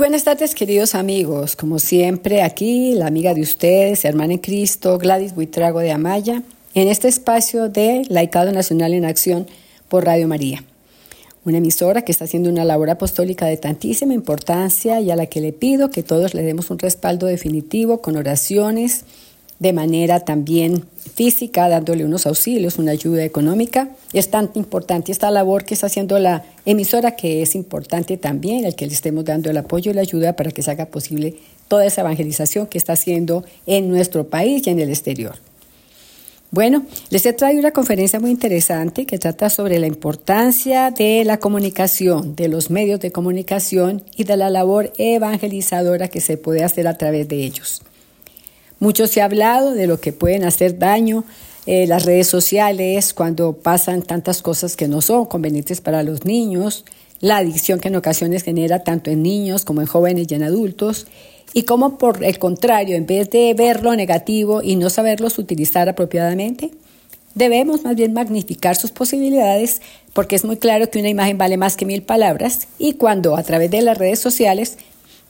Buenas tardes, queridos amigos. Como siempre, aquí la amiga de ustedes, hermana en Cristo, Gladys Buitrago de Amaya, en este espacio de Laicado Nacional en Acción por Radio María. Una emisora que está haciendo una labor apostólica de tantísima importancia y a la que le pido que todos le demos un respaldo definitivo con oraciones, de manera también física, dándole unos auxilios, una ayuda económica. Es tan importante esta labor que está haciendo la emisora, que es importante también el que le estemos dando el apoyo y la ayuda para que se haga posible toda esa evangelización que está haciendo en nuestro país y en el exterior. Bueno, les he traído una conferencia muy interesante que trata sobre la importancia de la comunicación, de los medios de comunicación y de la labor evangelizadora que se puede hacer a través de ellos. Mucho se ha hablado de lo que pueden hacer daño eh, las redes sociales cuando pasan tantas cosas que no son convenientes para los niños, la adicción que en ocasiones genera tanto en niños como en jóvenes y en adultos, y cómo por el contrario, en vez de ver lo negativo y no saberlos utilizar apropiadamente, debemos más bien magnificar sus posibilidades porque es muy claro que una imagen vale más que mil palabras y cuando a través de las redes sociales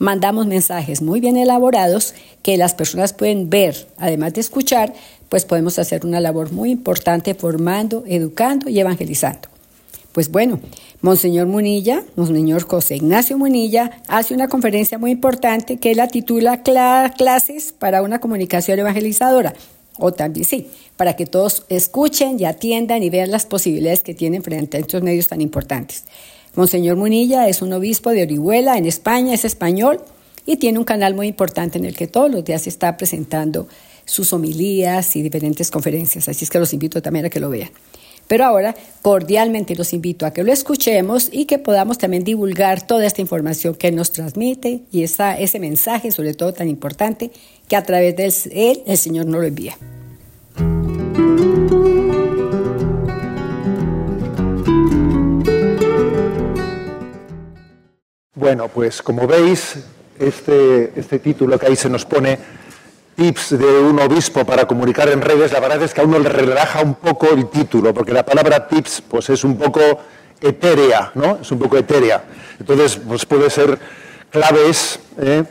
mandamos mensajes muy bien elaborados que las personas pueden ver, además de escuchar, pues podemos hacer una labor muy importante formando, educando y evangelizando. Pues bueno, Monseñor Munilla, Monseñor José Ignacio Munilla, hace una conferencia muy importante que la titula Clases para una comunicación evangelizadora. O también sí, para que todos escuchen y atiendan y vean las posibilidades que tienen frente a estos medios tan importantes. Monseñor Munilla es un obispo de Orihuela, en España, es español y tiene un canal muy importante en el que todos los días está presentando sus homilías y diferentes conferencias, así es que los invito también a que lo vean. Pero ahora cordialmente los invito a que lo escuchemos y que podamos también divulgar toda esta información que nos transmite y esa, ese mensaje, sobre todo tan importante, que a través de él el Señor nos lo envía. Bueno, pues como veis, este, este título que ahí se nos pone, tips de un obispo para comunicar en redes, la verdad es que a uno le relaja un poco el título, porque la palabra tips pues es un poco etérea, ¿no? Es un poco etérea. Entonces, pues puede ser claves, ¿eh?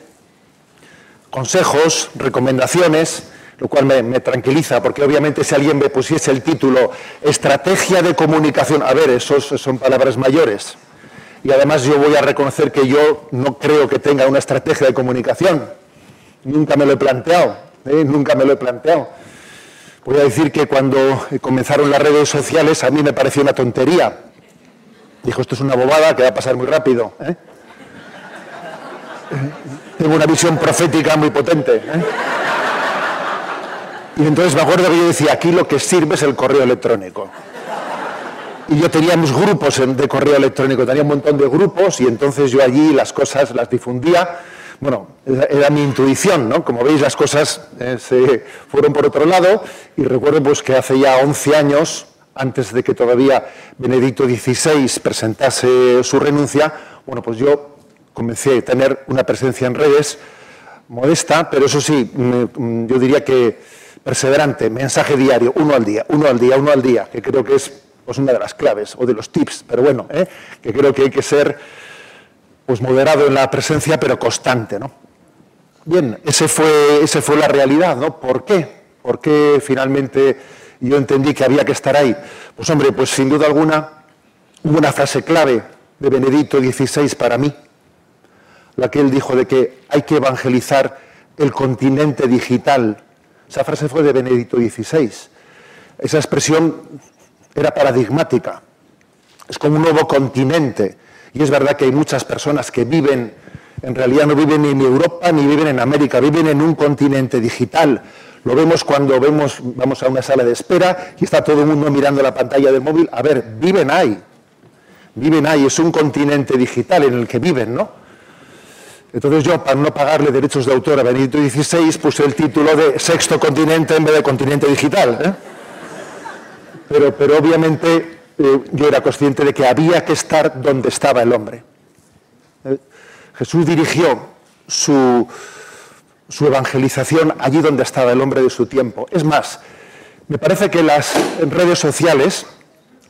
consejos, recomendaciones, lo cual me, me, tranquiliza, porque obviamente si alguien me pusiese el título Estrategia de comunicación, a ver, esos son palabras mayores y además yo voy a reconocer que yo no creo que tenga una estrategia de comunicación. Nunca me lo he planteado, ¿eh? nunca me lo he planteado. Voy a decir que cuando comenzaron las redes sociales a mí me pareció una tontería. Dijo, esto es una bobada que va a pasar muy rápido. ¿eh? Tengo una visión profética muy potente. ¿eh? Y entonces me acuerdo que yo decía, aquí lo que sirve es el correo electrónico y yo teníamos grupos de correo electrónico, tenía un montón de grupos y entonces yo allí las cosas las difundía. Bueno, era mi intuición, ¿no? Como veis, las cosas eh, se fueron por otro lado y recuerdo pues, que hace ya 11 años, antes de que todavía Benedicto XVI presentase su renuncia, bueno, pues yo comencé a tener una presencia en redes modesta, pero eso sí, yo diría que perseverante, mensaje diario, uno al día, uno al día, uno al día, que creo que es pues una de las claves o de los tips, pero bueno, ¿eh? que creo que hay que ser pues moderado en la presencia, pero constante, ¿no? Bien, ese fue, ese fue la realidad, ¿no? ¿Por qué? ¿Por qué finalmente yo entendí que había que estar ahí? Pues hombre, pues sin duda alguna hubo una frase clave de Benedicto XVI para mí, la que él dijo de que hay que evangelizar el continente digital. Esa frase fue de Benedicto XVI. Esa expresión era paradigmática. Es como un nuevo continente. Y es verdad que hay muchas personas que viven, en realidad no viven ni en Europa ni viven en América, viven en un continente digital. Lo vemos cuando vemos, vamos a una sala de espera y está todo el mundo mirando la pantalla del móvil. A ver, viven ahí. Viven ahí, es un continente digital en el que viven, ¿no? Entonces yo, para no pagarle derechos de autor a Benito XVI, puse el título de Sexto Continente en vez de Continente Digital. ¿eh? Pero, pero obviamente eh, yo era consciente de que había que estar donde estaba el hombre. Eh, Jesús dirigió su, su evangelización allí donde estaba el hombre de su tiempo. Es más, me parece que las redes sociales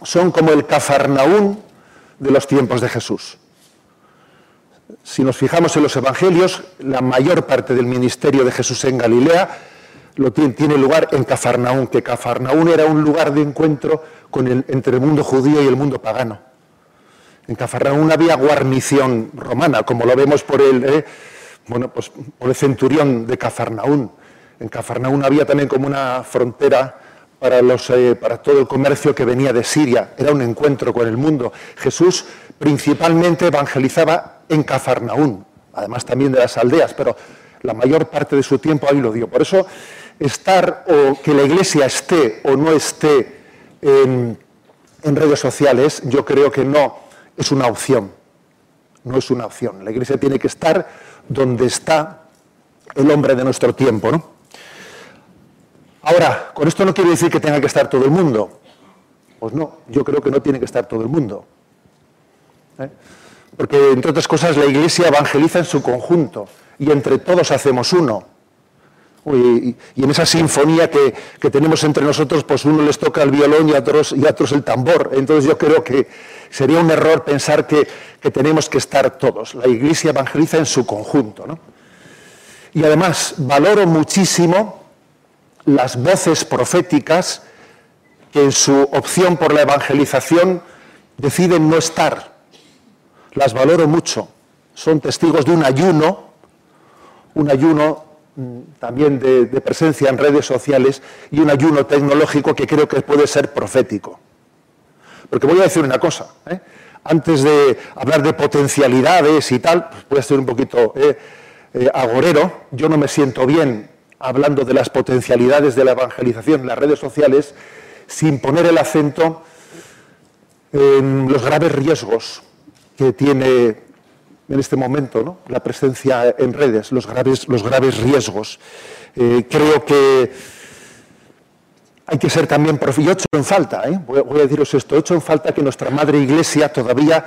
son como el cafarnaún de los tiempos de Jesús. Si nos fijamos en los evangelios, la mayor parte del ministerio de Jesús en Galilea lo tiene, lugar en Cafarnaún, que Cafarnaún era un lugar de encuentro entre el mundo judío y el mundo pagano. En Cafarnaún había guarnición romana, como lo vemos por el, eh, bueno, pues por el centurión de Cafarnaún. En Cafarnaún había también como una frontera para, los, eh, para todo el comercio que venía de Siria. Era un encuentro con el mundo. Jesús principalmente evangelizaba en Cafarnaún, además también de las aldeas, pero la mayor parte de su tiempo ahí lo dio. Por eso estar o que la iglesia esté o no esté en, redes sociales, yo creo que no es una opción. No es una opción. La iglesia tiene que estar donde está el hombre de nuestro tiempo. Ahora, con esto no quiere decir que tenga que estar todo el mundo. Pues no, yo creo que no tiene que estar todo el mundo. ¿eh? Porque, entre otras cosas, la iglesia evangeliza en su conjunto y entre todos hacemos uno. Y, en esa sinfonía que, tenemos entre nosotros, pues uno les toca el violón y a otros, y otros el tambor. Entonces yo creo que sería un error pensar que, tenemos que estar todos. La Iglesia evangeliza en su conjunto. Y además valoro muchísimo las voces proféticas que en su opción por la evangelización deciden no estar. Las valoro mucho. Son testigos de un ayuno, un ayuno también de, presencia en redes sociales y un ayuno tecnológico que creo que puede ser profético. Porque voy a decir una cosa, ¿eh? antes de hablar de potencialidades y tal, pues voy a ser un poquito eh, eh, agorero, yo no me siento bien hablando de las potencialidades de la evangelización en las redes sociales sin poner el acento en los graves riesgos que tiene en este momento, la presencia en redes, los graves, los graves riesgos. Eh, creo que hay que ser también profe. Yo he hecho en falta, ¿eh? voy, a deciros esto, he hecho en falta que nuestra Madre Iglesia todavía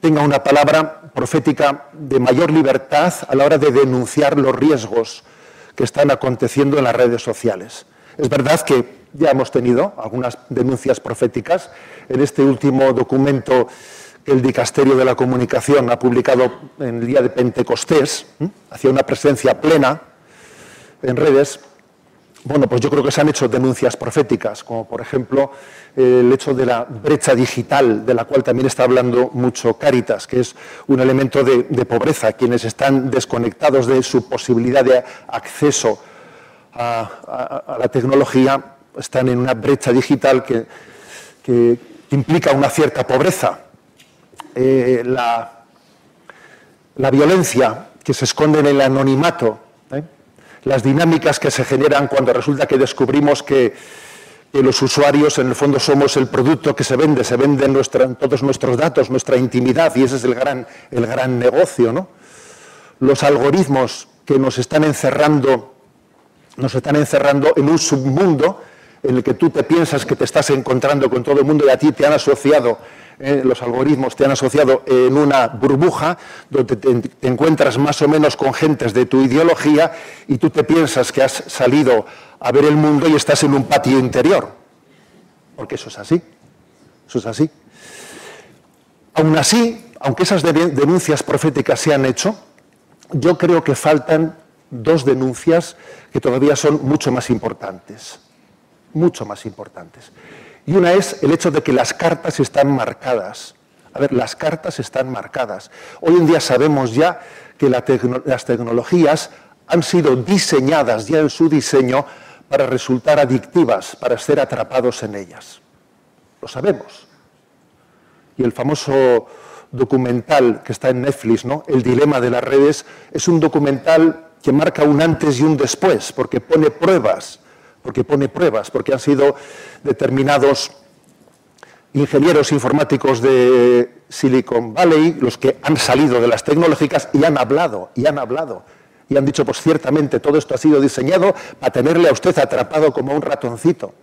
tenga una palabra profética de mayor libertad a la hora de denunciar los riesgos que están aconteciendo en las redes sociales. Es verdad que ya hemos tenido algunas denuncias proféticas en este último documento el Dicasterio de la Comunicación ha publicado en el día de Pentecostés, hacia una presencia plena en redes, bueno, pues yo creo que se han hecho denuncias proféticas, como por ejemplo el hecho de la brecha digital, de la cual también está hablando mucho Caritas, que es un elemento de, pobreza, quienes están desconectados de su posibilidad de acceso a, la tecnología, están en una brecha digital que implica una cierta pobreza. Eh, la, violencia que se esconde en el anonimato, ¿eh? las dinámicas que se generan cuando resulta que descubrimos que, los usuarios en el fondo somos el producto que se vende, se venden todos nuestros datos, nuestra intimidad, y ese es el gran, el gran negocio. ¿no? Los algoritmos que nos están encerrando, nos están encerrando en un submundo en el que tú te piensas que te estás encontrando con todo el mundo y a ti te han asociado eh, los algoritmos te han asociado en una burbuja donde te, encuentras más o menos con gentes de tu ideología y tú te piensas que has salido a ver el mundo y estás en un patio interior. Porque eso es así. Eso es así. Aún así, aunque esas denuncias proféticas se han hecho, yo creo que faltan dos denuncias que todavía son mucho más importantes. Mucho más importantes. Y una es el hecho de que las cartas están marcadas. A ver, las cartas están marcadas. Hoy en día sabemos ya que las tecnologías han sido diseñadas ya en su diseño para resultar adictivas, para ser atrapados en ellas. Lo sabemos. Y el famoso documental que está en Netflix, ¿no? El dilema de las redes, es un documental que marca un antes y un después, porque pone pruebas porque pone pruebas, porque han sido determinados ingenieros informáticos de Silicon Valley los que han salido de las tecnológicas y han hablado, y han hablado, y han dicho, pues ciertamente todo esto ha sido diseñado para tenerle a usted atrapado como un ratoncito,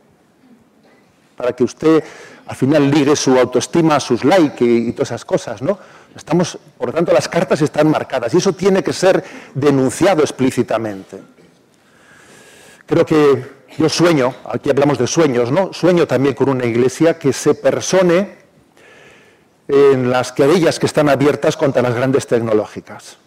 para que usted al final ligue su autoestima, sus likes y, todas esas cosas, ¿no? Estamos, por lo tanto, las cartas están marcadas y eso tiene que ser denunciado explícitamente. Creo que yo sueño, aquí hablamos de sueños, ¿no? Sueño también con una iglesia que se persone en las querellas que están abiertas contra las grandes tecnológicas.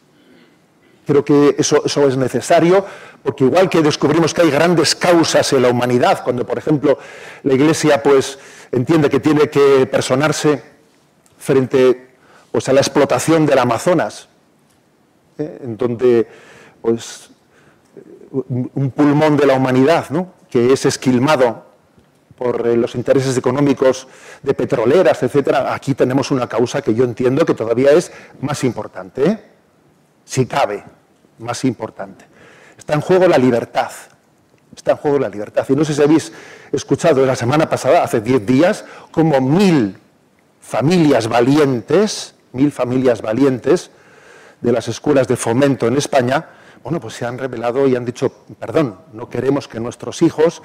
Creo que eso, es necesario, porque igual que descubrimos que hay grandes causas en la humanidad, cuando, por ejemplo, la Iglesia pues, entiende que tiene que personarse frente pues, a la explotación del Amazonas, ¿eh? en donde pues, un pulmón de la humanidad, ¿no? que es esquilmado por eh, los intereses económicos de petroleras, etcétera, aquí tenemos una causa que yo entiendo que todavía es más importante, ¿eh? si cabe, más importante. Está en juego la libertad. Está en juego la libertad. Y no sé si habéis escuchado la semana pasada, hace diez días, como mil familias valientes, mil familias valientes de las escuelas de fomento en España, bueno, pues se han revelado y han dicho, perdón, no queremos que nuestros hijos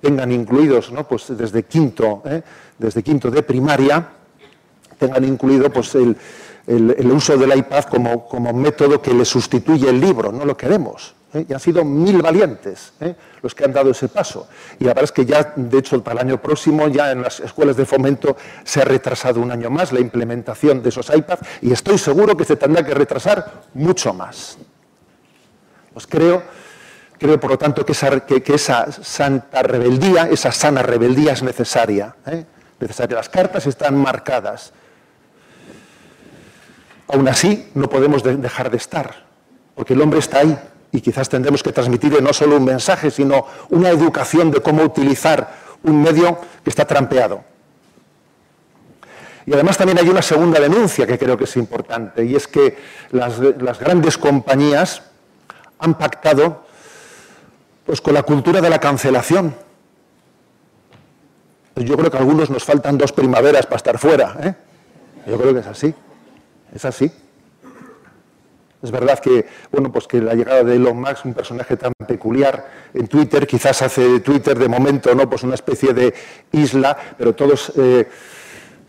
tengan incluidos, ¿no? pues desde quinto, ¿eh? desde quinto de primaria, tengan incluido pues el, uso del iPad como, método que le sustituye el libro, no lo queremos. ¿eh? Y han sido mil valientes ¿eh? los que han dado ese paso. Y la verdad es que ya, de hecho, para el año próximo, ya en las escuelas de fomento se ha retrasado un año más la implementación de esos iPads y estoy seguro que se tendrá que retrasar mucho más. Pues creo Creo, por lo tanto, que esa, santa rebeldía, esa sana rebeldía es necesaria. ¿eh? Las cartas están marcadas. Aún así, no podemos dejar de estar, porque el hombre está ahí y quizás tendremos que transmitirle no solo un mensaje, sino una educación de cómo utilizar un medio que está trampeado. Y además también hay una segunda denuncia que creo que es importante, y es que las grandes compañías han pactado pues con la cultura de la cancelación. Yo creo que a algunos nos faltan dos primaveras para estar fuera. ¿eh? Yo creo que es así. Es así. Es verdad que, bueno, pues que la llegada de Elon Musk, un personaje tan peculiar en Twitter, quizás hace de Twitter de momento, ¿no? Pues una especie de isla, pero todos, eh,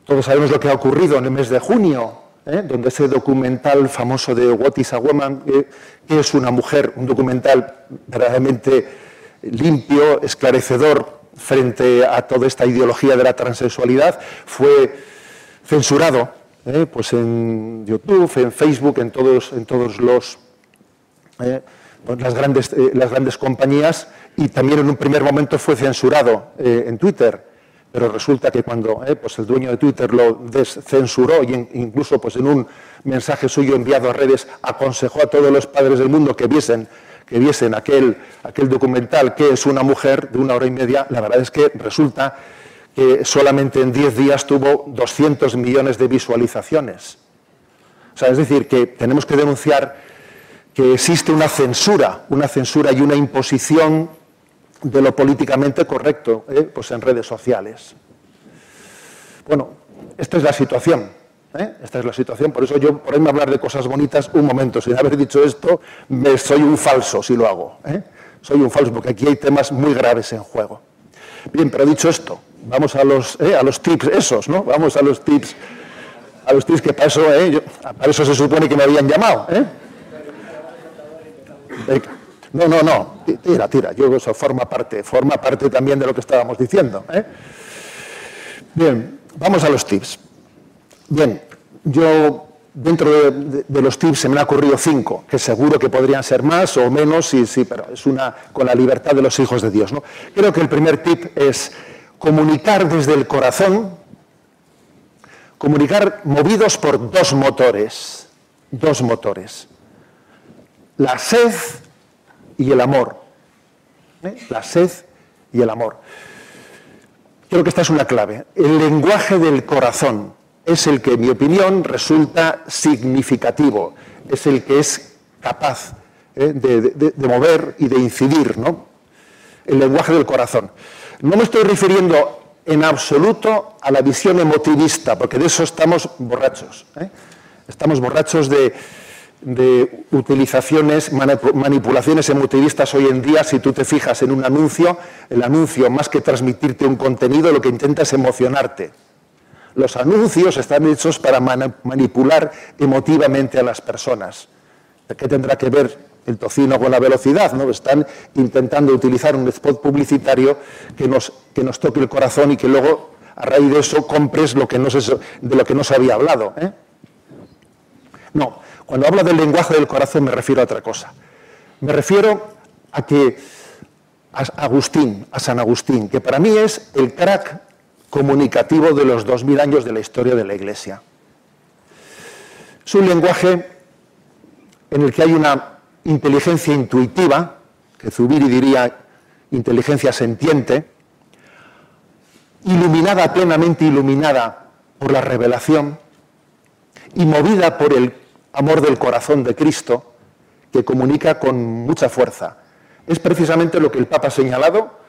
todos sabemos lo que ha ocurrido en el mes de junio, ¿eh? donde ese documental famoso de What is a Woman, que es una mujer, un documental verdaderamente limpio, esclarecedor frente a toda esta ideología de la transexualidad, fue censurado ¿eh? pues en YouTube, en Facebook, en todos, en todos los... ¿eh? Pues las, grandes, las grandes compañías y también en un primer momento fue censurado en Twitter pero resulta que cuando eh, pues el dueño de Twitter lo descensuró y incluso pues en un mensaje suyo enviado a redes aconsejó a todos los padres del mundo que viesen, que aquel, aquel documental que es una mujer de una hora y media, la verdad es que resulta que solamente en 10 días tuvo 200 millones de visualizaciones. O sea, es decir, que tenemos que denunciar que existe una censura, una censura y una imposición de lo políticamente correcto ¿eh? pues en redes sociales. Bueno, esta es la situación. ¿eh? Esta es la situación, por eso yo, por ahí me hablar de cosas bonitas, un momento, sin haber dicho esto, me, soy un falso si lo hago. ¿eh? Soy un falso, porque aquí hay temas muy graves en juego. Bien, pero dicho esto, vamos a los, a los tips esos, ¿no? Vamos a los tips, a los tips que para eso, para eso se supone que me habían llamado. No, no, no, tira, tira, yo eso forma parte, forma parte también de lo que estábamos diciendo. ¿eh? Bien, vamos a los tips. Bien, yo dentro de, los tips se me han ocurrido cinco, que seguro que podrían ser más o menos, sí, pero es una con la libertad de los hijos de Dios. ¿no? Creo que el primer tip es comunicar desde el corazón, comunicar movidos por dos motores, dos motores. La sed y el amor. ¿eh? La sed y el amor. Creo que esta es una clave. El lenguaje del corazón es el que, en mi opinión, resulta significativo, es el que es capaz ¿eh? de, mover y de incidir, ¿no? El lenguaje del corazón. No me estoy refiriendo en absoluto a la visión emotivista, porque de eso estamos borrachos. ¿eh? Estamos borrachos de, de utilizaciones, manipulaciones emotivistas hoy en día, si tú te fijas en un anuncio, el anuncio más que transmitirte un contenido, lo que intenta es emocionarte. Los anuncios están hechos para manipular emotivamente a las personas. ¿Qué tendrá que ver el tocino con la velocidad? ¿no? Están intentando utilizar un spot publicitario que nos, que nos toque el corazón y que luego a raíz de eso compres lo que no se, de lo que no se había hablado. ¿eh? No, cuando hablo del lenguaje del corazón me refiero a otra cosa. Me refiero a que a Agustín, a San Agustín, que para mí es el crack comunicativo de los 2000 años de la historia de la Iglesia. Es un lenguaje en el que hay una inteligencia intuitiva, que Zubiri diría inteligencia sentiente, iluminada, plenamente iluminada por la revelación y movida por el amor del corazón de Cristo, que comunica con mucha fuerza. Es precisamente lo que el Papa ha señalado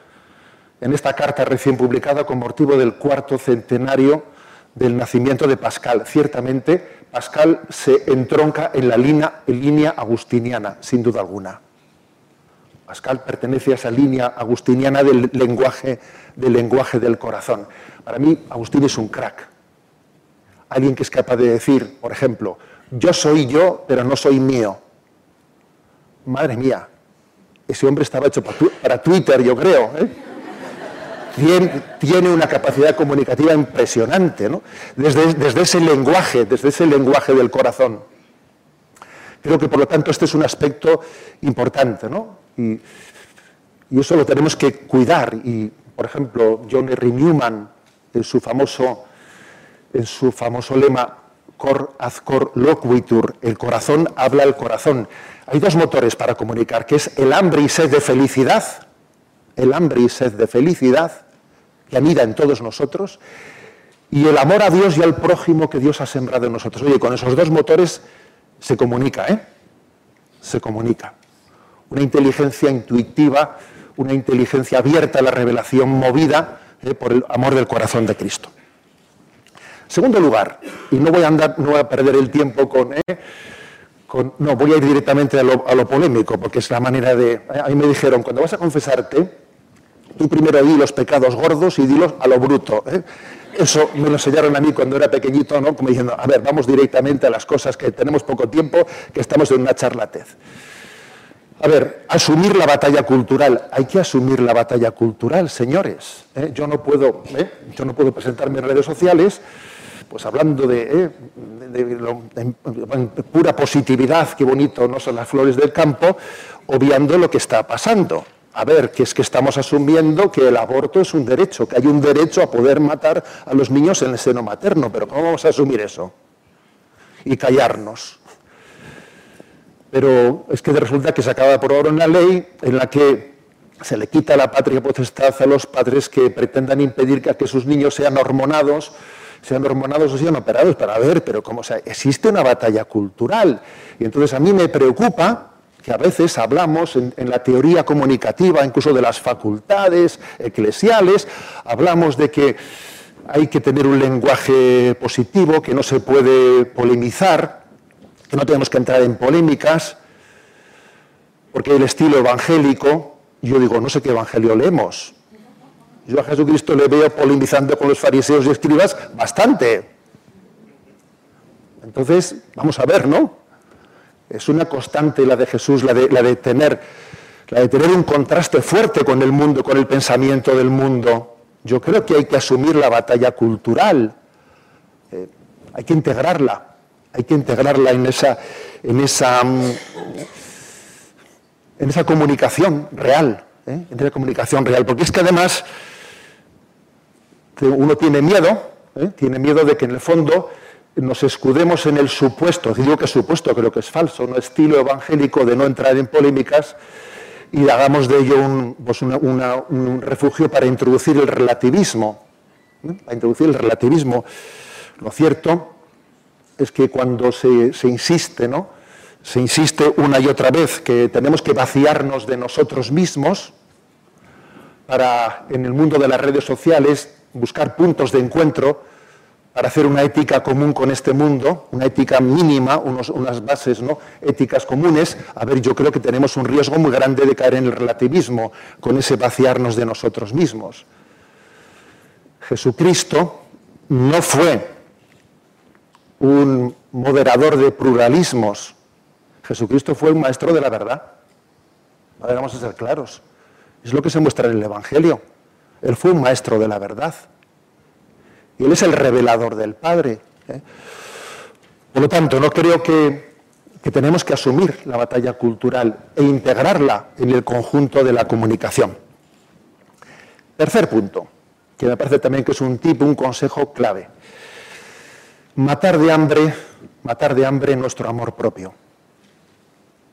en esta carta recién publicada con motivo del cuarto centenario del nacimiento de Pascal. Ciertamente, Pascal se entronca en la línea, agustiniana, sin duda alguna. Pascal pertenece a esa línea agustiniana del lenguaje, del lenguaje del corazón. Para mí, Agustín es un crack. Alguien que es capaz de decir, por ejemplo, yo soy yo, pero no soy mío. Madre mía, ese hombre estaba hecho para Twitter, yo creo. ¿eh? tiene una capacidad comunicativa impresionante, ¿no? desde, ese lenguaje, desde ese lenguaje del corazón. Creo que, por lo tanto, este es un aspecto importante, ¿no? Y, eso lo tenemos que cuidar. Y, por ejemplo, John R. Newman, en su famoso, en su famoso lema, Cor ad cor loquitur, el corazón habla al corazón. Hay dos motores para comunicar, que es el hambre y sed de felicidad el hambre y sed de felicidad que anida en todos nosotros y el amor a Dios y al prójimo que Dios ha sembrado en nosotros. Oye, con esos dos motores se comunica, ¿eh? Se comunica. Una inteligencia intuitiva, una inteligencia abierta a la revelación, movida ¿eh? por el amor del corazón de Cristo. Segundo lugar, y no voy a andar, no voy a perder el tiempo con, ¿eh? no, voy a ir directamente a lo, polémico, porque es la manera de. A mí me dijeron, cuando vas a confesarte, Tú primero di los pecados gordos y dilos a lo bruto. ¿eh? Eso me lo enseñaron a mí cuando era pequeñito, ¿no? Como diciendo, a ver, vamos directamente a las cosas que tenemos poco tiempo, que estamos en una charlatez. A ver, asumir la batalla cultural. Hay que asumir la batalla cultural, señores. ¿eh? Yo, no puedo, ¿eh? yo no puedo presentarme en redes sociales pues hablando de, pura positividad, qué bonito no son las flores del campo, obviando lo que está pasando a ver, que es que estamos asumiendo que el aborto es un derecho, que hay un derecho a poder matar a los niños en el seno materno, pero ¿cómo vamos a asumir eso? Y callarnos. Pero es que resulta que se acaba por ahora una ley en la que se le quita la patria potestad a los padres que pretendan impedir que sus niños sean hormonados, sean hormonados o sean operados para ver, pero como sea, existe una batalla cultural. Y entonces a mí me preocupa que a veces hablamos en, la teoría comunicativa, incluso de las facultades eclesiales, hablamos de que hay que tener un lenguaje positivo, que no se puede polemizar, que no tenemos que entrar en polémicas, porque el estilo evangélico, yo digo, no sé qué evangelio leemos. Yo a Jesucristo le veo polemizando con los fariseos y escribas bastante. Entonces, vamos a ver, ¿no? Es una constante la de Jesús, la de, la de, tener, la de tener un contraste fuerte con el mundo, con el pensamiento del mundo. Yo creo que hay que asumir la batalla cultural, eh, hay que integrarla, hay que integrarla en esa, en esa, mm, en esa comunicación real, ¿eh? en esa comunicación real, porque es que además uno tiene miedo, ¿eh? tiene miedo de que en el fondo nos escudemos en el supuesto, digo que supuesto, creo que es falso, un estilo evangélico de no entrar en polémicas y hagamos de ello un, pues un refugio para introducir el relativismo. Para introducir el relativismo. Lo cierto es que cuando se, se insiste, ¿no? se insiste una y otra vez que tenemos que vaciarnos de nosotros mismos para, en el mundo de las redes sociales, buscar puntos de encuentro para hacer una ética común con este mundo, una ética mínima, unas bases ¿no? éticas comunes, a ver, yo creo que tenemos un riesgo muy grande de caer en el relativismo, con ese vaciarnos de nosotros mismos. Jesucristo no fue un moderador de pluralismos, Jesucristo fue un maestro de la verdad. Vamos a ser claros. Es lo que se muestra en el Evangelio. Él fue un maestro de la verdad. y Él es el revelador del Padre. ¿eh? Por lo tanto, no creo que, que tenemos que asumir la batalla cultural e integrarla en el conjunto de la comunicación. Tercer punto, que me parece también que es un tipo, un consejo clave. Matar de hambre, matar de hambre nuestro amor propio.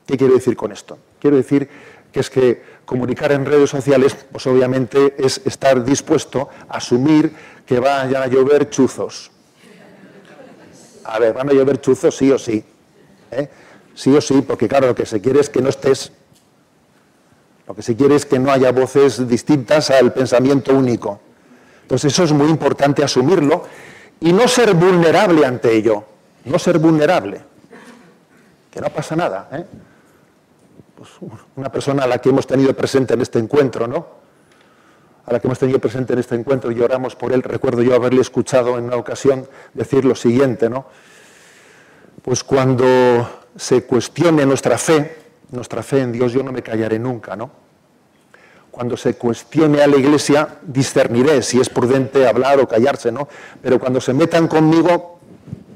¿Qué quiero decir con esto? Quiero decir que es que comunicar en redes sociales, pues obviamente es estar dispuesto a asumir que vayan a llover chuzos. A ver, van a llover chuzos sí o sí. ¿eh? Sí o sí, porque claro, lo que se quiere es que no estés. Lo que se quiere es que no haya voces distintas al pensamiento único. Entonces eso es muy importante asumirlo y no ser vulnerable ante ello. No ser vulnerable. Que no pasa nada. ¿eh? Pues, una persona a la que hemos tenido presente en este encuentro, ¿no? A la que hemos tenido presente en este encuentro y lloramos por él. Recuerdo yo haberle escuchado en una ocasión decir lo siguiente, ¿no? Pues cuando se cuestione nuestra fe, nuestra fe en Dios, yo no me callaré nunca, ¿no? Cuando se cuestione a la Iglesia, discerniré si es prudente hablar o callarse, ¿no? Pero cuando se metan conmigo,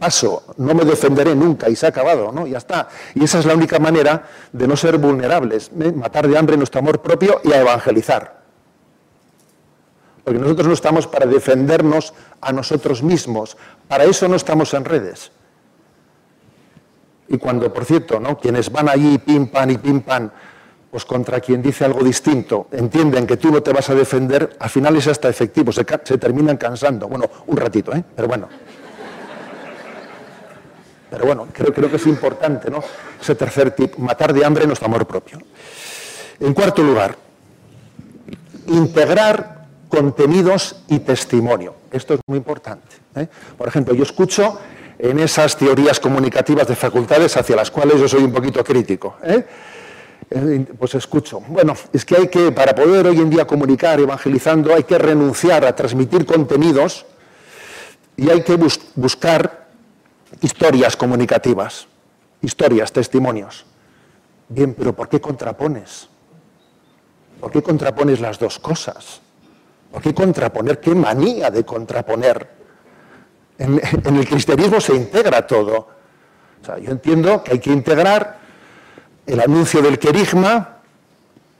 paso, no me defenderé nunca y se ha acabado, ¿no? Ya está. Y esa es la única manera de no ser vulnerables, ¿eh? matar de hambre nuestro amor propio y a evangelizar. Porque nosotros no estamos para defendernos a nosotros mismos, para eso no estamos en redes. Y cuando, por cierto, ¿no? quienes van allí pim pam y pim pam, pues contra quien dice algo distinto, entienden que tú no te vas a defender, al final es hasta efectivo, se, se terminan cansando. Bueno, un ratito, ¿eh? Pero bueno. Pero bueno, creo, creo que es importante, ¿no? Ese tercer tip, matar de hambre nuestro amor propio. En cuarto lugar, integrar contenidos y testimonio. Esto es muy importante. ¿eh? Por ejemplo, yo escucho en esas teorías comunicativas de facultades hacia las cuales yo soy un poquito crítico. ¿eh? Eh, pues escucho. Bueno, es que hay que, para poder hoy en día comunicar evangelizando, hay que renunciar a transmitir contenidos y hay que buscar historias comunicativas, historias, testimonios. Bien, pero ¿por qué contrapones? ¿Por qué contrapones las dos cosas? ¿Por qué contraponer? ¿Qué manía de contraponer? En, el cristianismo se integra todo. O sea, yo entiendo que hay que integrar el anuncio del querigma,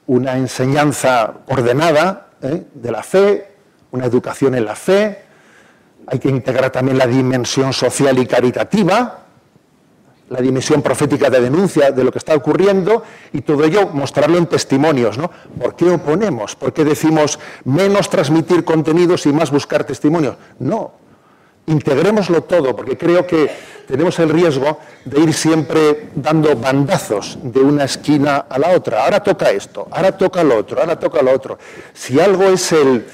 una enseñanza ordenada ¿eh? de la fe, una educación en la fe, hay que integrar también la dimensión social y caritativa, la dimensión profética de denuncia de lo que está ocurriendo y todo ello mostrarlo en testimonios. ¿no? ¿Por qué oponemos? ¿Por qué decimos menos transmitir contenidos y más buscar testimonios? No, integrémoslo todo, porque creo que tenemos el riesgo de ir siempre dando bandazos de una esquina a la otra. Ahora toca esto, ahora toca lo otro, ahora toca lo otro. Si algo es el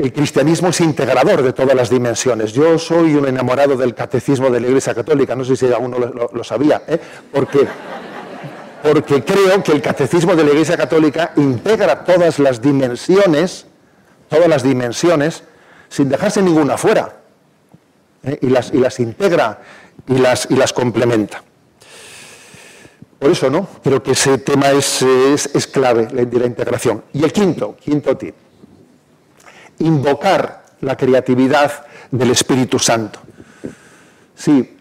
el cristianismo es integrador de todas las dimensiones. Yo soy un enamorado del catecismo de la Iglesia Católica, no sé si alguno lo, sabía, ¿eh? porque, porque creo que el catecismo de la Iglesia Católica integra todas las dimensiones, todas las dimensiones, sin dejarse ninguna fuera, ¿eh? y, las, integra y las, complementa. Por eso, ¿no? Creo que ese tema es, es, clave, la integración. Y el quinto, quinto tip invocar la creatividad del Espíritu Santo. Sí,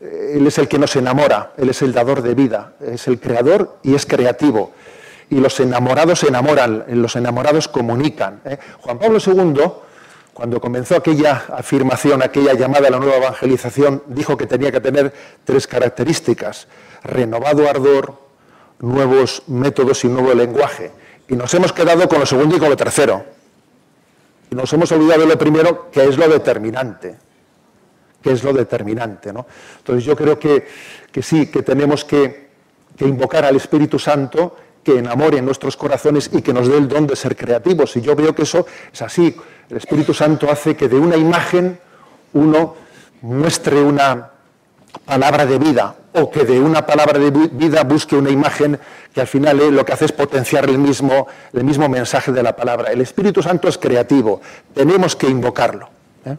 Él es el que nos enamora, Él es el dador de vida, es el creador y es creativo. Y los enamorados enamoran, los enamorados comunican. ¿eh? Juan Pablo II, cuando comenzó aquella afirmación, aquella llamada a la nueva evangelización, dijo que tenía que tener tres características. Renovado ardor, nuevos métodos y nuevo lenguaje. Y nos hemos quedado con lo segundo y con lo tercero. Y nos hemos olvidado de lo primero, que es lo determinante. Que es lo determinante. ¿no? Entonces yo creo que, sí, que tenemos que, invocar al Espíritu Santo que enamore nuestros corazones y que nos dé el don de ser creativos. Y yo veo que eso es así. El Espíritu Santo hace que de una imagen uno muestre una palabra de vida o que de una palabra de vida busque una imagen que al final eh, lo que hace es potenciar el mismo, el mismo mensaje de la palabra. El Espíritu Santo es creativo, tenemos que invocarlo. ¿eh?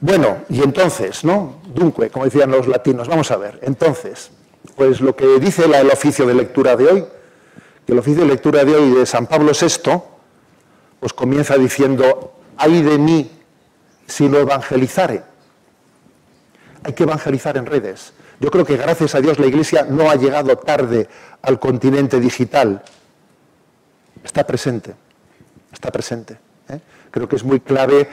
Bueno, y entonces, ¿no? Dunque, como decían los latinos, vamos a ver, entonces, pues lo que dice el oficio de lectura de hoy, que el oficio de lectura de hoy de San Pablo VI, pues comienza diciendo, ay de mí sino evangelizare. Hay que evangelizar en redes. Yo creo que gracias a Dios la Iglesia no ha llegado tarde al continente digital. Está presente, está presente. ¿eh? Creo que es muy clave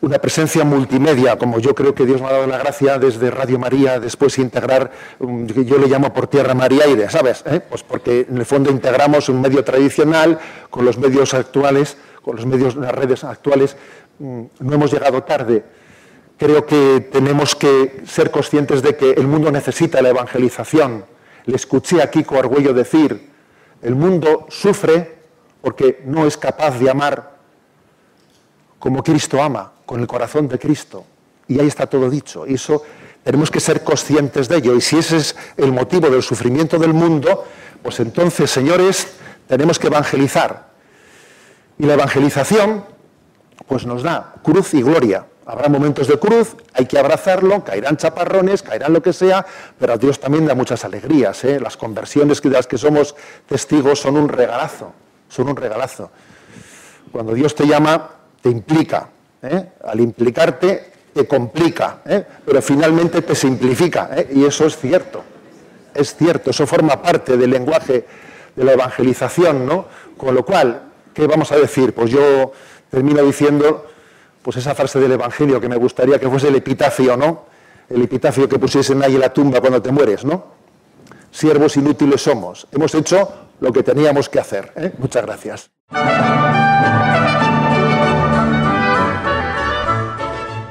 una presencia multimedia, como yo creo que Dios me ha dado la gracia desde Radio María, después integrar, yo le llamo por tierra, mar y aire, ¿sabes? ¿Eh? Pues porque en el fondo integramos un medio tradicional con los medios actuales, con los medios, las redes actuales, mm, no hemos llegado tarde. Creo que tenemos que ser conscientes de que el mundo necesita la evangelización. Le escuché a Kiko Argüello decir, el mundo sufre porque no es capaz de amar como Cristo ama, con el corazón de Cristo. Y ahí está todo dicho. Y eso tenemos que ser conscientes de ello. Y si ese es el motivo del sufrimiento del mundo, pues entonces, señores, tenemos que evangelizar. Y la evangelización, pues nos da cruz y gloria. Habrá momentos de cruz, hay que abrazarlo, caerán chaparrones, caerán lo que sea, pero a Dios también da muchas alegrías. ¿eh? Las conversiones de las que somos testigos son un regalazo, son un regalazo. Cuando Dios te llama, te implica. ¿eh? Al implicarte, te complica, ¿eh? pero finalmente te simplifica. ¿eh? Y eso es cierto. Es cierto, eso forma parte del lenguaje de la evangelización, ¿no? Con lo cual, ¿qué vamos a decir? Pues yo termino diciendo pues esa frase del Evangelio que me gustaría que fuese el epitafio, ¿no? El epitafio que pusiesen ahí en la tumba cuando te mueres, ¿no? Siervos inútiles somos. Hemos hecho lo que teníamos que hacer. Muchas gracias.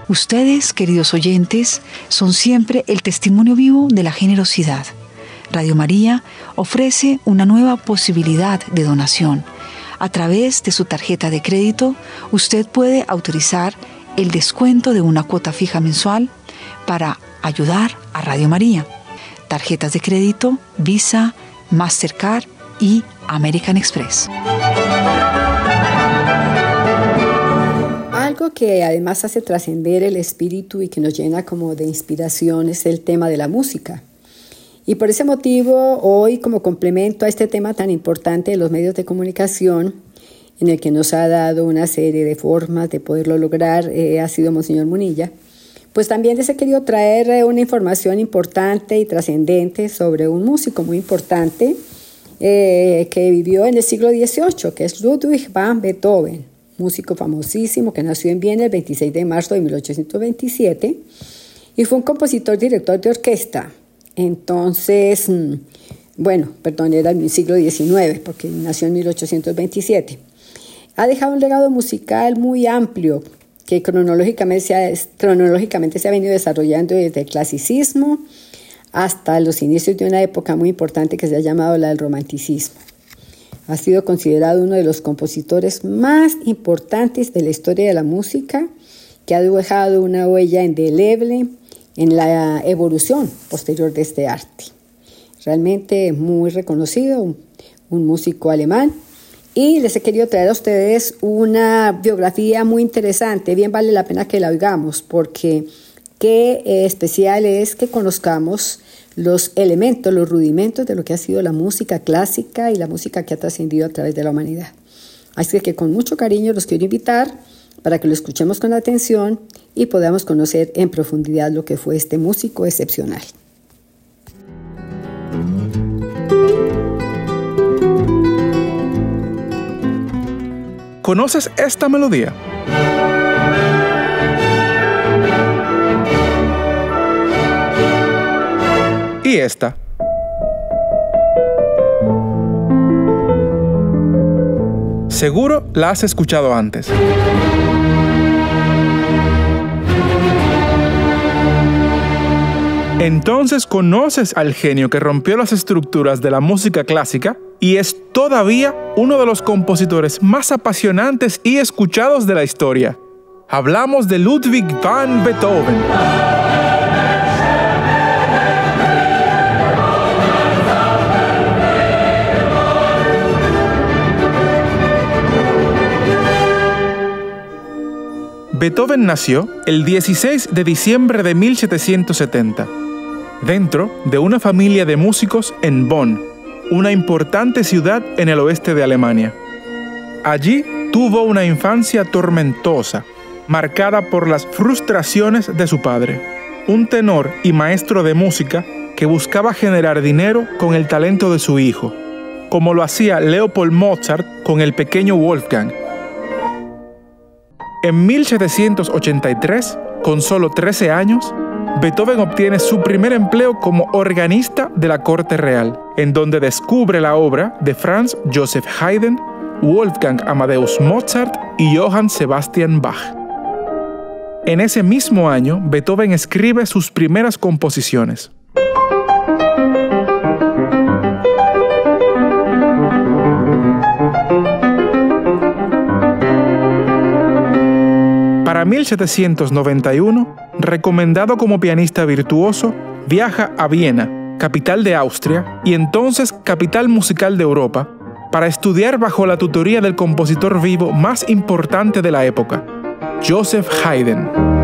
Ustedes, queridos oyentes, son siempre el testimonio vivo de la generosidad. Radio María ofrece una nueva posibilidad de donación. A través de su tarjeta de crédito, usted puede autorizar el descuento de una cuota fija mensual para ayudar a Radio María. Tarjetas de crédito, Visa, Mastercard y American Express. Algo que además hace trascender el espíritu y que nos llena como de inspiración es el tema de la música. Y por ese motivo, hoy como complemento a este tema tan importante de los medios de comunicación, en el que nos ha dado una serie de formas de poderlo lograr, eh, ha sido Monseñor Munilla, pues también les he querido traer eh, una información importante y trascendente sobre un músico muy importante eh, que vivió en el siglo XVIII, que es Ludwig van Beethoven músico famosísimo que nació en Viena el 26 de marzo de 1827 y fue un compositor director de orquesta. Entonces, mm, bueno, perdón, era el siglo XIX porque nació en 1827. Ha dejado un legado musical muy amplio que cronológicamente se ha, cronológicamente se ha venido desarrollando desde el clasicismo hasta los inicios de una época muy importante que se ha llamado la del romanticismo. Ha sido considerado uno de los compositores más importantes de la historia de la música, que ha dejado una huella indeleble en la evolución posterior de este arte. Realmente muy reconocido, un músico alemán. Y les he querido traer a ustedes una biografía muy interesante, bien vale la pena que la oigamos, porque qué especial es que conozcamos los elementos, los rudimentos de lo que ha sido la música clásica y la música que ha trascendido a través de la humanidad. Así que con mucho cariño los quiero invitar para que lo escuchemos con atención y podamos conocer en profundidad lo que fue este músico excepcional. ¿Conoces esta melodía? y esta. Seguro la has escuchado antes. Entonces conoces al genio que rompió las estructuras de la música clásica y es todavía uno de los compositores más apasionantes y escuchados de la historia. Hablamos de Ludwig van Beethoven. Beethoven nació el 16 de diciembre de 1770, dentro de una familia de músicos en Bonn, una importante ciudad en el oeste de Alemania. Allí tuvo una infancia tormentosa, marcada por las frustraciones de su padre, un tenor y maestro de música que buscaba generar dinero con el talento de su hijo, como lo hacía Leopold Mozart con el pequeño Wolfgang. En 1783, con solo 13 años, Beethoven obtiene su primer empleo como organista de la corte real, en donde descubre la obra de Franz Joseph Haydn, Wolfgang Amadeus Mozart y Johann Sebastian Bach. En ese mismo año, Beethoven escribe sus primeras composiciones. Para 1791, recomendado como pianista virtuoso, viaja a Viena, capital de Austria y entonces capital musical de Europa, para estudiar bajo la tutoría del compositor vivo más importante de la época, Joseph Haydn.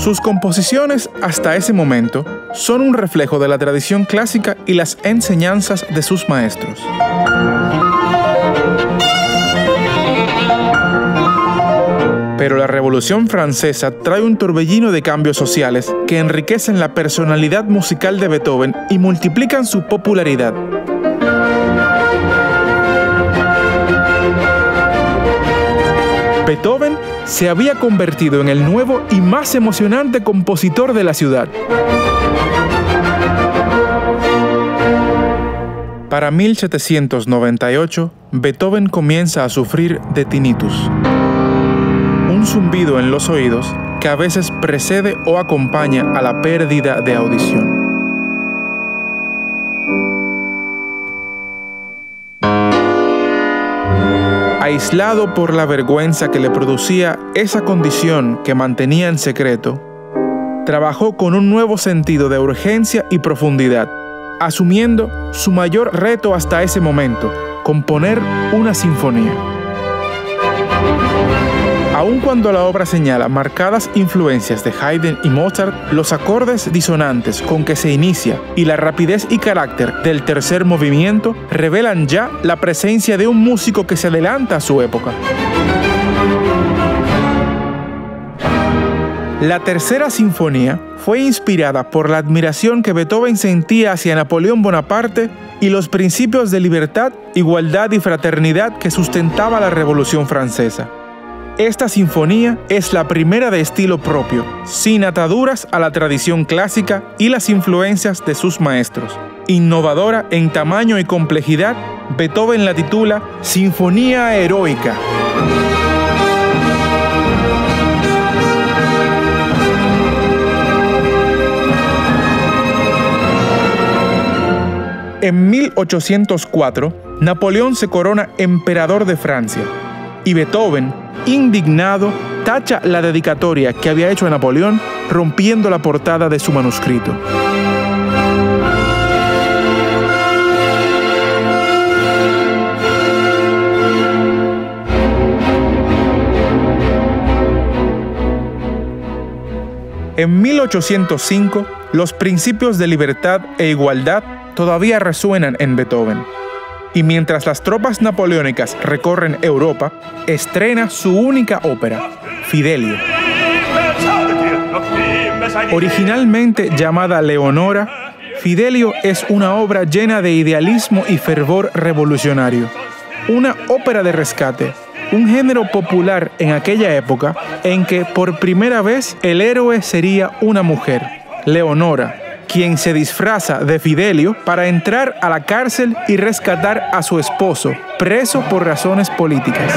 Sus composiciones hasta ese momento son un reflejo de la tradición clásica y las enseñanzas de sus maestros. Pero la Revolución Francesa trae un torbellino de cambios sociales que enriquecen la personalidad musical de Beethoven y multiplican su popularidad. Beethoven se había convertido en el nuevo y más emocionante compositor de la ciudad. Para 1798, Beethoven comienza a sufrir de tinnitus, un zumbido en los oídos que a veces precede o acompaña a la pérdida de audición. Aislado por la vergüenza que le producía esa condición que mantenía en secreto, trabajó con un nuevo sentido de urgencia y profundidad, asumiendo su mayor reto hasta ese momento, componer una sinfonía. Aun cuando la obra señala marcadas influencias de Haydn y Mozart, los acordes disonantes con que se inicia y la rapidez y carácter del tercer movimiento revelan ya la presencia de un músico que se adelanta a su época. La tercera sinfonía fue inspirada por la admiración que Beethoven sentía hacia Napoleón Bonaparte y los principios de libertad, igualdad y fraternidad que sustentaba la Revolución Francesa. Esta sinfonía es la primera de estilo propio, sin ataduras a la tradición clásica y las influencias de sus maestros. Innovadora en tamaño y complejidad, Beethoven la titula Sinfonía Heroica. En 1804, Napoleón se corona emperador de Francia y Beethoven, indignado, tacha la dedicatoria que había hecho a Napoleón, rompiendo la portada de su manuscrito. En 1805, los principios de libertad e igualdad todavía resuenan en Beethoven y mientras las tropas napoleónicas recorren Europa, estrena su única ópera, Fidelio. Originalmente llamada Leonora, Fidelio es una obra llena de idealismo y fervor revolucionario. Una ópera de rescate, un género popular en aquella época en que por primera vez el héroe sería una mujer, Leonora, quien se disfraza de Fidelio para entrar a la cárcel y rescatar a su esposo, preso por razones políticas.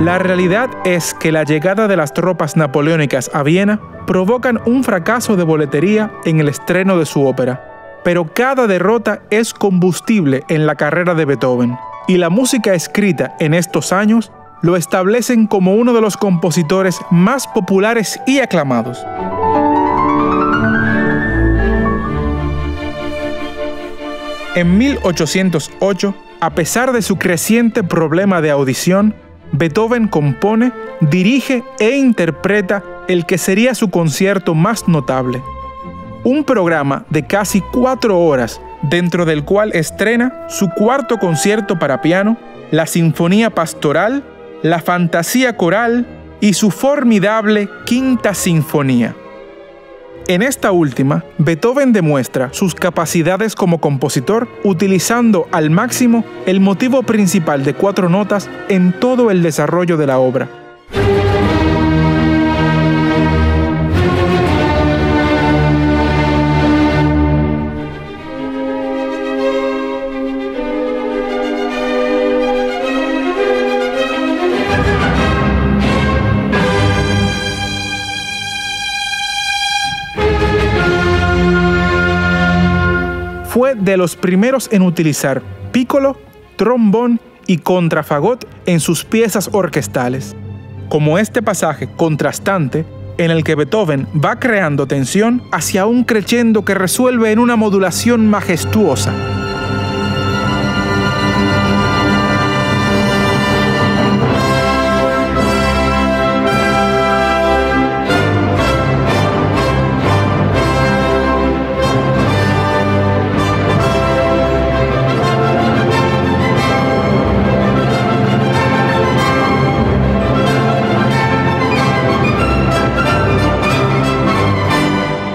La realidad es que la llegada de las tropas napoleónicas a Viena provocan un fracaso de boletería en el estreno de su ópera pero cada derrota es combustible en la carrera de Beethoven, y la música escrita en estos años lo establecen como uno de los compositores más populares y aclamados. En 1808, A pesar de su creciente problema de audición, Beethoven compone, dirige e interpreta el que sería su concierto más notable. Un programa de casi cuatro horas, dentro del cual estrena su cuarto concierto para piano, la Sinfonía Pastoral, la Fantasía Coral y su formidable Quinta Sinfonía. En esta última, Beethoven demuestra sus capacidades como compositor utilizando al máximo el motivo principal de cuatro notas en todo el desarrollo de la obra. De los primeros en utilizar pícolo, trombón y contrafagot en sus piezas orquestales, como este pasaje contrastante en el que Beethoven va creando tensión hacia un crescendo que resuelve en una modulación majestuosa.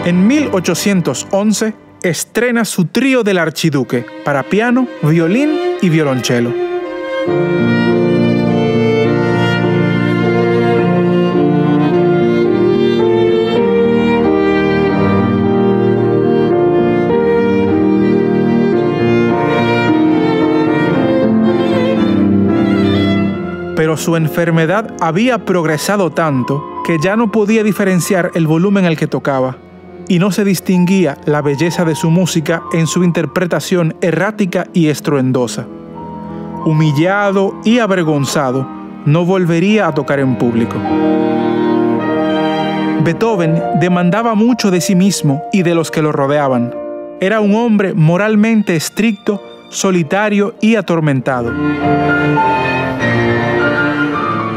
En 1811 estrena su trío del archiduque para piano, violín y violonchelo. Pero su enfermedad había progresado tanto que ya no podía diferenciar el volumen al que tocaba y no se distinguía la belleza de su música en su interpretación errática y estruendosa. Humillado y avergonzado, no volvería a tocar en público. Beethoven demandaba mucho de sí mismo y de los que lo rodeaban. Era un hombre moralmente estricto, solitario y atormentado.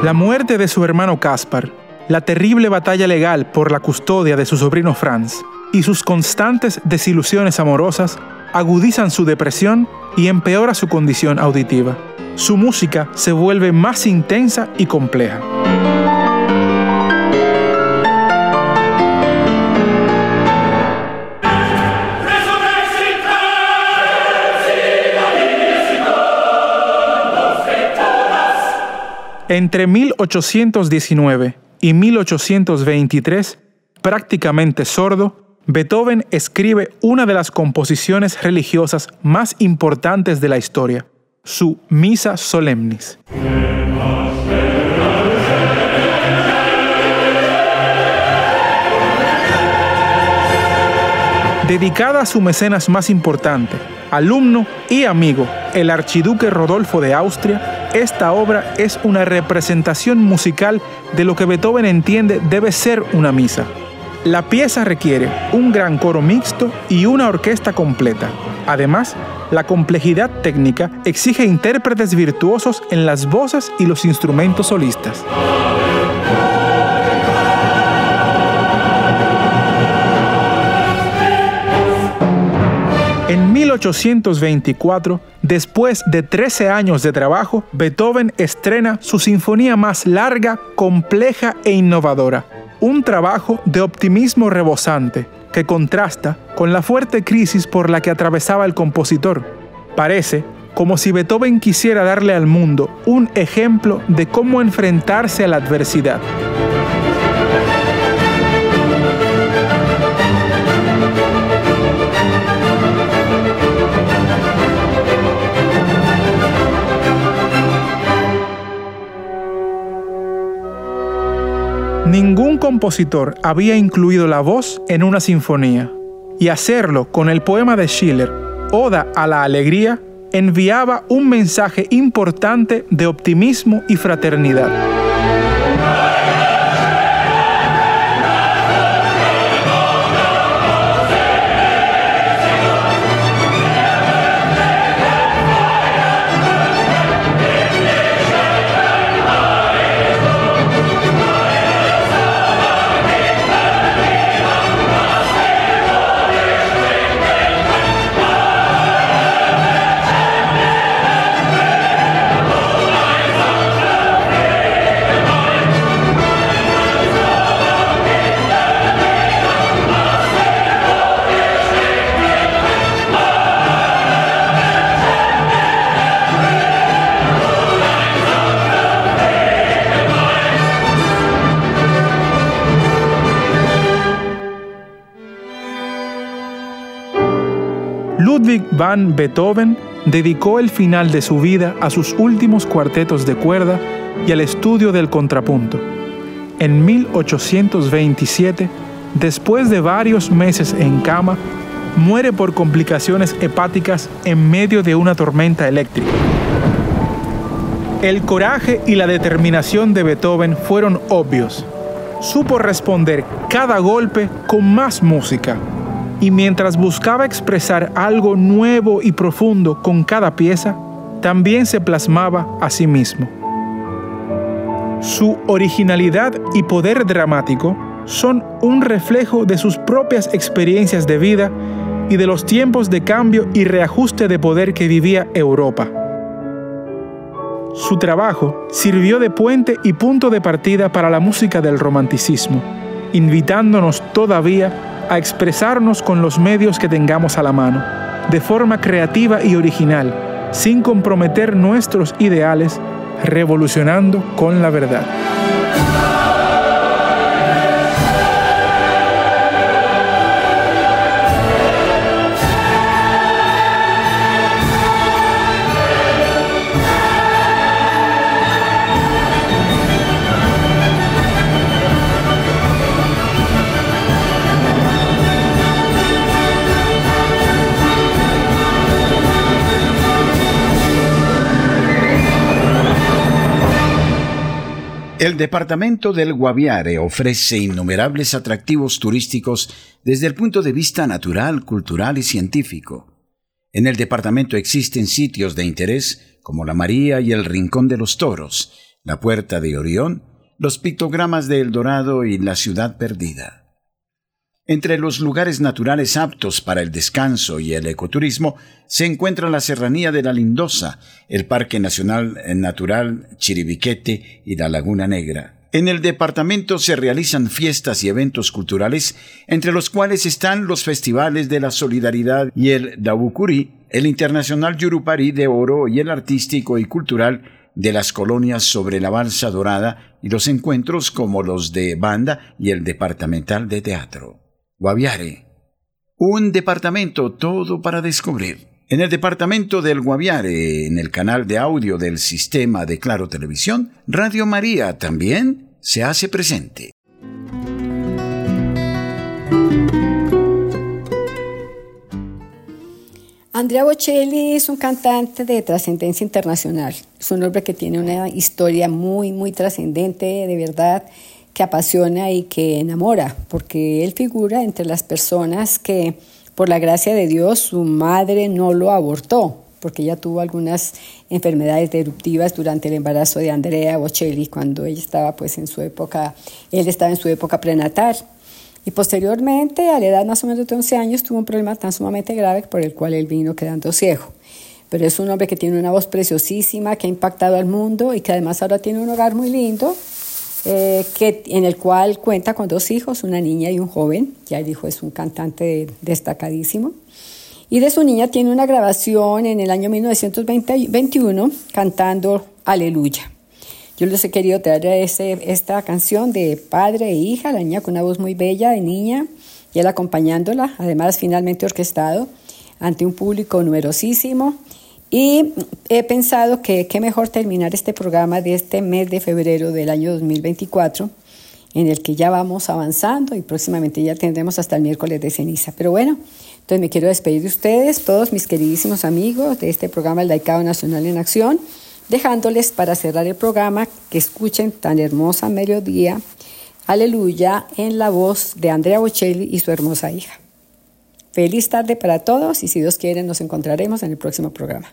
La muerte de su hermano Caspar, la terrible batalla legal por la custodia de su sobrino Franz y sus constantes desilusiones amorosas agudizan su depresión y empeora su condición auditiva. Su música se vuelve más intensa y compleja. Entre 1819 y 1823, prácticamente sordo, Beethoven escribe una de las composiciones religiosas más importantes de la historia, su Misa Solemnis. Dedicada a su mecenas más importante, alumno y amigo, el archiduque Rodolfo de Austria, esta obra es una representación musical de lo que Beethoven entiende debe ser una misa. La pieza requiere un gran coro mixto y una orquesta completa. Además, la complejidad técnica exige intérpretes virtuosos en las voces y los instrumentos solistas. 1824, después de 13 años de trabajo, Beethoven estrena su sinfonía más larga, compleja e innovadora. Un trabajo de optimismo rebosante que contrasta con la fuerte crisis por la que atravesaba el compositor. Parece como si Beethoven quisiera darle al mundo un ejemplo de cómo enfrentarse a la adversidad. Ningún compositor había incluido la voz en una sinfonía, y hacerlo con el poema de Schiller, Oda a la Alegría, enviaba un mensaje importante de optimismo y fraternidad. Beethoven dedicó el final de su vida a sus últimos cuartetos de cuerda y al estudio del contrapunto. En 1827, después de varios meses en cama, muere por complicaciones hepáticas en medio de una tormenta eléctrica. El coraje y la determinación de Beethoven fueron obvios. Supo responder cada golpe con más música, y mientras buscaba expresar algo nuevo y profundo con cada pieza, también se plasmaba a sí mismo. Su originalidad y poder dramático son un reflejo de sus propias experiencias de vida y de los tiempos de cambio y reajuste de poder que vivía Europa. Su trabajo sirvió de puente y punto de partida para la música del romanticismo, invitándonos todavía a expresarnos con los medios que tengamos a la mano, de forma creativa y original, sin comprometer nuestros ideales, revolucionando con la verdad. El departamento del Guaviare ofrece innumerables atractivos turísticos desde el punto de vista natural, cultural y científico. En el departamento existen sitios de interés como la María y el Rincón de los Toros, la Puerta de Orión, los pictogramas de El Dorado y la Ciudad Perdida. Entre los lugares naturales aptos para el descanso y el ecoturismo se encuentra la Serranía de la Lindosa, el Parque Nacional Natural Chiribiquete y la Laguna Negra. En el departamento se realizan fiestas y eventos culturales, entre los cuales están los festivales de la solidaridad y el Dabucuri, el Internacional Yurupari de Oro y el artístico y cultural de las colonias sobre la Balsa Dorada y los encuentros como los de banda y el departamental de teatro. Guaviare. Un departamento todo para descubrir. En el departamento del Guaviare, en el canal de audio del sistema de Claro Televisión, Radio María también se hace presente. Andrea Bocelli es un cantante de trascendencia internacional. Es un hombre que tiene una historia muy, muy trascendente, de verdad que apasiona y que enamora, porque él figura entre las personas que, por la gracia de Dios, su madre no lo abortó, porque ella tuvo algunas enfermedades eruptivas durante el embarazo de Andrea Bocelli, cuando ella estaba pues en su época, él estaba en su época prenatal. Y posteriormente, a la edad más o menos de 11 años, tuvo un problema tan sumamente grave por el cual él vino quedando ciego. Pero es un hombre que tiene una voz preciosísima, que ha impactado al mundo y que además ahora tiene un hogar muy lindo eh, que, en el cual cuenta con dos hijos, una niña y un joven. Ya el hijo es un cantante destacadísimo. Y de su niña tiene una grabación en el año 1921 cantando Aleluya. Yo les he querido traer esta canción de padre e hija, la niña con una voz muy bella de niña y él acompañándola, además finalmente orquestado ante un público numerosísimo y he pensado que qué mejor terminar este programa de este mes de febrero del año 2024, en el que ya vamos avanzando y próximamente ya tendremos hasta el miércoles de ceniza. Pero bueno, entonces me quiero despedir de ustedes, todos mis queridísimos amigos de este programa El Laicado Nacional en Acción, dejándoles para cerrar el programa que escuchen tan hermosa mediodía, aleluya, en la voz de Andrea Bocelli y su hermosa hija. Feliz tarde para todos y si Dios quiere nos encontraremos en el próximo programa.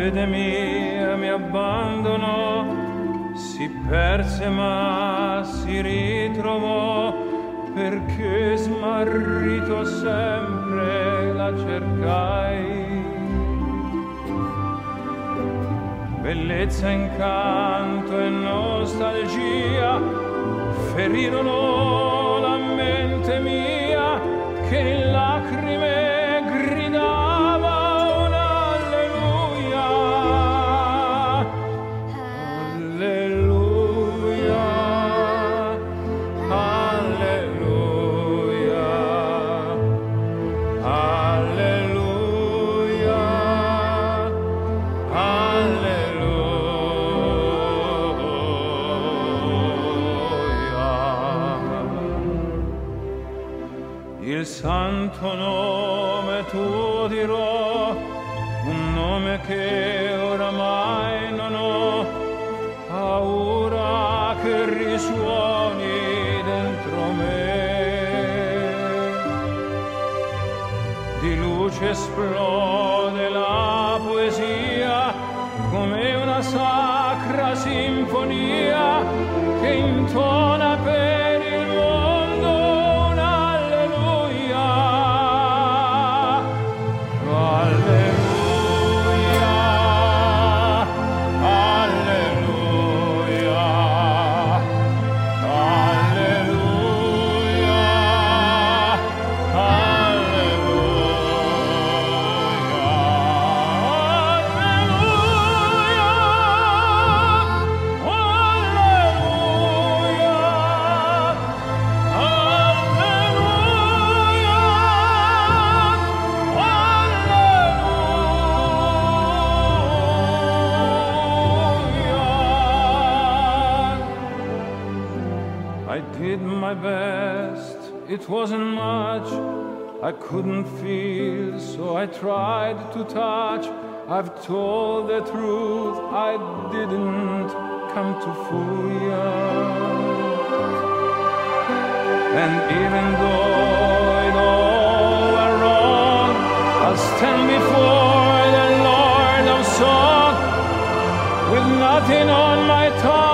Fede mia mi abbandonò, si perse ma si ritrovò, perché smarrito sempre la cercai. Bellezza, incanto e nostalgia ferirono la mente mia che in lacrime It wasn't much I couldn't feel, so I tried to touch. I've told the truth, I didn't come to fool you. And even though it all went wrong, I'll stand before the Lord of Song with nothing on my tongue.